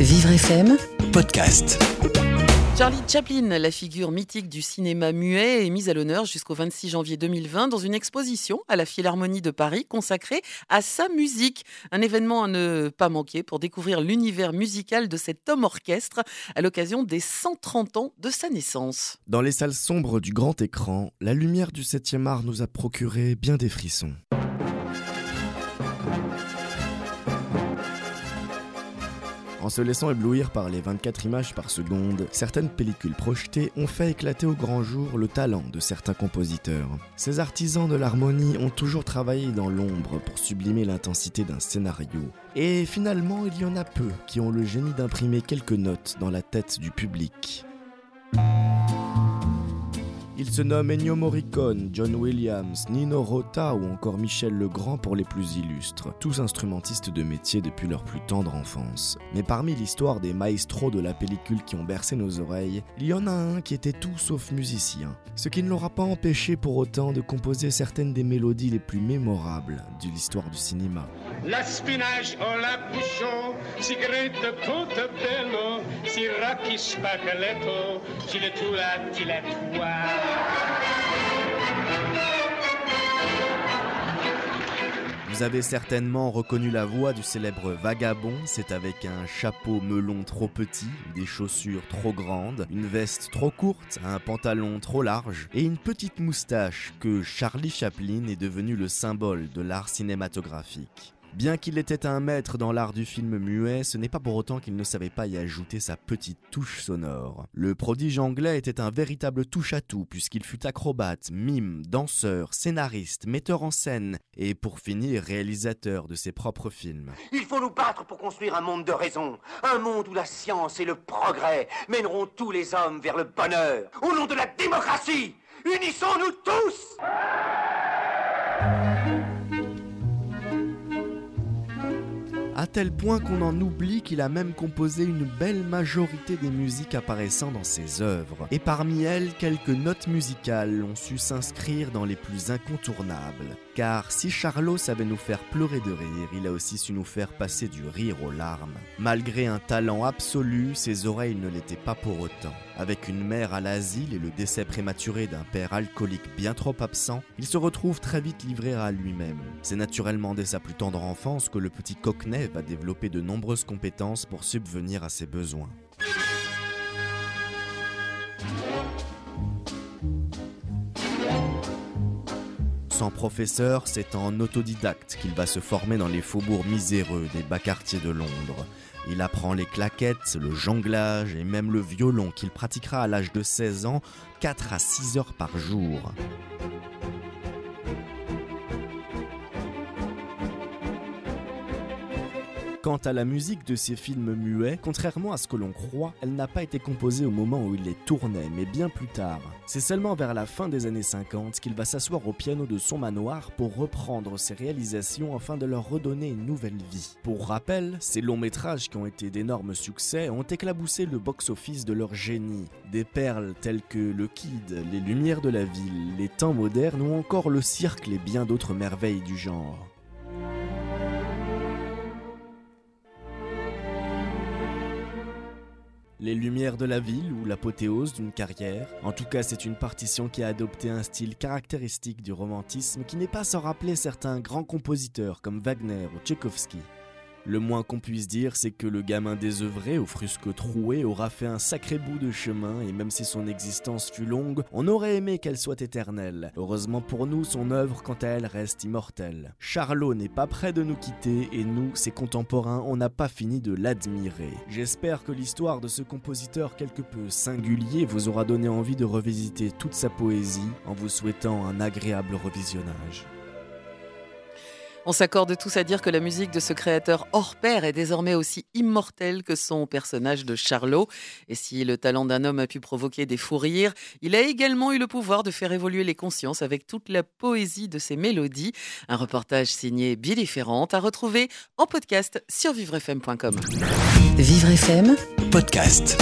Vivre FM podcast. Charlie Chaplin, la figure mythique du cinéma muet, est mise à l'honneur jusqu'au 26 janvier 2020 dans une exposition à la Philharmonie de Paris consacrée à sa musique. Un événement à ne pas manquer pour découvrir l'univers musical de cet homme orchestre à l'occasion des 130 ans de sa naissance. Dans les salles sombres du grand écran, la lumière du 7e art nous a procuré bien des frissons. En se laissant éblouir par les 24 images par seconde, certaines pellicules projetées ont fait éclater au grand jour le talent de certains compositeurs. Ces artisans de l'harmonie ont toujours travaillé dans l'ombre pour sublimer l'intensité d'un scénario. Et finalement, il y en a peu qui ont le génie d'imprimer quelques notes dans la tête du public. Ils se nomment Ennio Morricone, John Williams, Nino Rota ou encore Michel Legrand pour les plus illustres, tous instrumentistes de métier depuis leur plus tendre enfance. Mais parmi l'histoire des maestros de la pellicule qui ont bercé nos oreilles, il y en a un qui était tout sauf musicien, ce qui ne l'aura pas empêché pour autant de composer certaines des mélodies les plus mémorables de l'histoire du cinéma. La spinach o la bouchon, si grete tutto bello, si racchi spaghetto, si le ti la. Vous avez certainement reconnu la voix du célèbre vagabond, c'est avec un chapeau melon trop petit, des chaussures trop grandes, une veste trop courte, un pantalon trop large et une petite moustache que Charlie Chaplin est devenu le symbole de l'art cinématographique. Bien qu'il était un maître dans l'art du film muet, ce n'est pas pour autant qu'il ne savait pas y ajouter sa petite touche sonore. Le prodige anglais était un véritable touche-à-tout puisqu'il fut acrobate, mime, danseur, scénariste, metteur en scène et pour finir réalisateur de ses propres films. Il faut nous battre pour construire un monde de raison, un monde où la science et le progrès mèneront tous les hommes vers le bonheur, au nom de la démocratie. Unissons-nous tous tel point qu'on en oublie qu'il a même composé une belle majorité des musiques apparaissant dans ses œuvres. Et parmi elles, quelques notes musicales ont su s'inscrire dans les plus incontournables. Car si Charlot savait nous faire pleurer de rire, il a aussi su nous faire passer du rire aux larmes. Malgré un talent absolu, ses oreilles ne l'étaient pas pour autant. Avec une mère à l'asile et le décès prématuré d'un père alcoolique bien trop absent, il se retrouve très vite livré à lui-même. C'est naturellement dès sa plus tendre enfance que le petit Cockney va développer de nombreuses compétences pour subvenir à ses besoins. Sans professeur, c'est en autodidacte qu'il va se former dans les faubourgs miséreux des bas quartiers de Londres. Il apprend les claquettes, le jonglage et même le violon qu'il pratiquera à l'âge de 16 ans 4 à 6 heures par jour. Quant à la musique de ces films muets, contrairement à ce que l'on croit, elle n'a pas été composée au moment où il les tournait, mais bien plus tard. C'est seulement vers la fin des années 50 qu'il va s'asseoir au piano de son manoir pour reprendre ses réalisations afin de leur redonner une nouvelle vie. Pour rappel, ces longs métrages qui ont été d'énormes succès ont éclaboussé le box-office de leur génie. Des perles telles que Le Kid, Les Lumières de la Ville, Les Temps modernes ou encore Le Cirque et bien d'autres merveilles du genre. Les lumières de la ville ou l'apothéose d'une carrière. En tout cas, c'est une partition qui a adopté un style caractéristique du romantisme qui n'est pas sans rappeler certains grands compositeurs comme Wagner ou Tchaïkovski. Le moins qu'on puisse dire, c'est que le gamin désœuvré au frusque troué aura fait un sacré bout de chemin et même si son existence fut longue, on aurait aimé qu'elle soit éternelle. Heureusement pour nous, son œuvre quant à elle reste immortelle. Charlot n'est pas prêt de nous quitter et nous, ses contemporains, on n'a pas fini de l'admirer. J'espère que l'histoire de ce compositeur quelque peu singulier vous aura donné envie de revisiter toute sa poésie en vous souhaitant un agréable revisionnage. On s'accorde tous à dire que la musique de ce créateur hors pair est désormais aussi immortelle que son personnage de Charlot. Et si le talent d'un homme a pu provoquer des fous rires, il a également eu le pouvoir de faire évoluer les consciences avec toute la poésie de ses mélodies. Un reportage signé Billy Ferrand à retrouver en podcast sur vivrefm.com. Vivre FM Podcast.